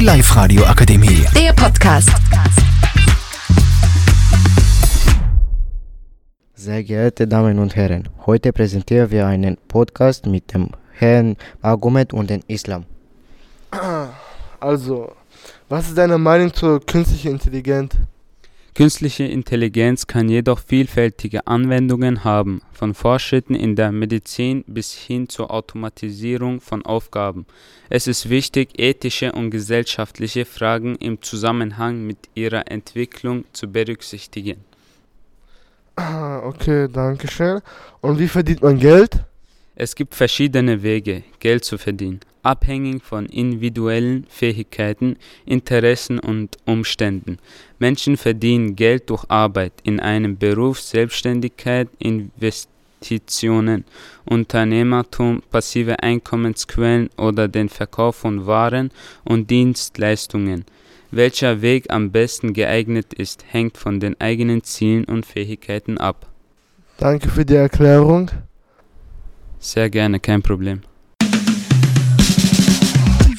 Live-Radio Akademie. Der Podcast. Sehr geehrte Damen und Herren, heute präsentieren wir einen Podcast mit dem Herrn Argument und dem Islam. Also, was ist deine Meinung zur künstlichen Intelligenz? Künstliche Intelligenz kann jedoch vielfältige Anwendungen haben, von Fortschritten in der Medizin bis hin zur Automatisierung von Aufgaben. Es ist wichtig, ethische und gesellschaftliche Fragen im Zusammenhang mit ihrer Entwicklung zu berücksichtigen. Ah, Okay, danke schön. Und wie verdient man Geld? Es gibt verschiedene Wege, Geld zu verdienen, abhängig von individuellen Fähigkeiten, Interessen und Umständen. Menschen verdienen Geld durch Arbeit in einem Beruf, Selbstständigkeit, Investitionen, Unternehmertum, passive Einkommensquellen oder den Verkauf von Waren und Dienstleistungen. Welcher Weg am besten geeignet ist, hängt von den eigenen Zielen und Fähigkeiten ab. Danke für die Erklärung. Sehr gerne, kein Problem.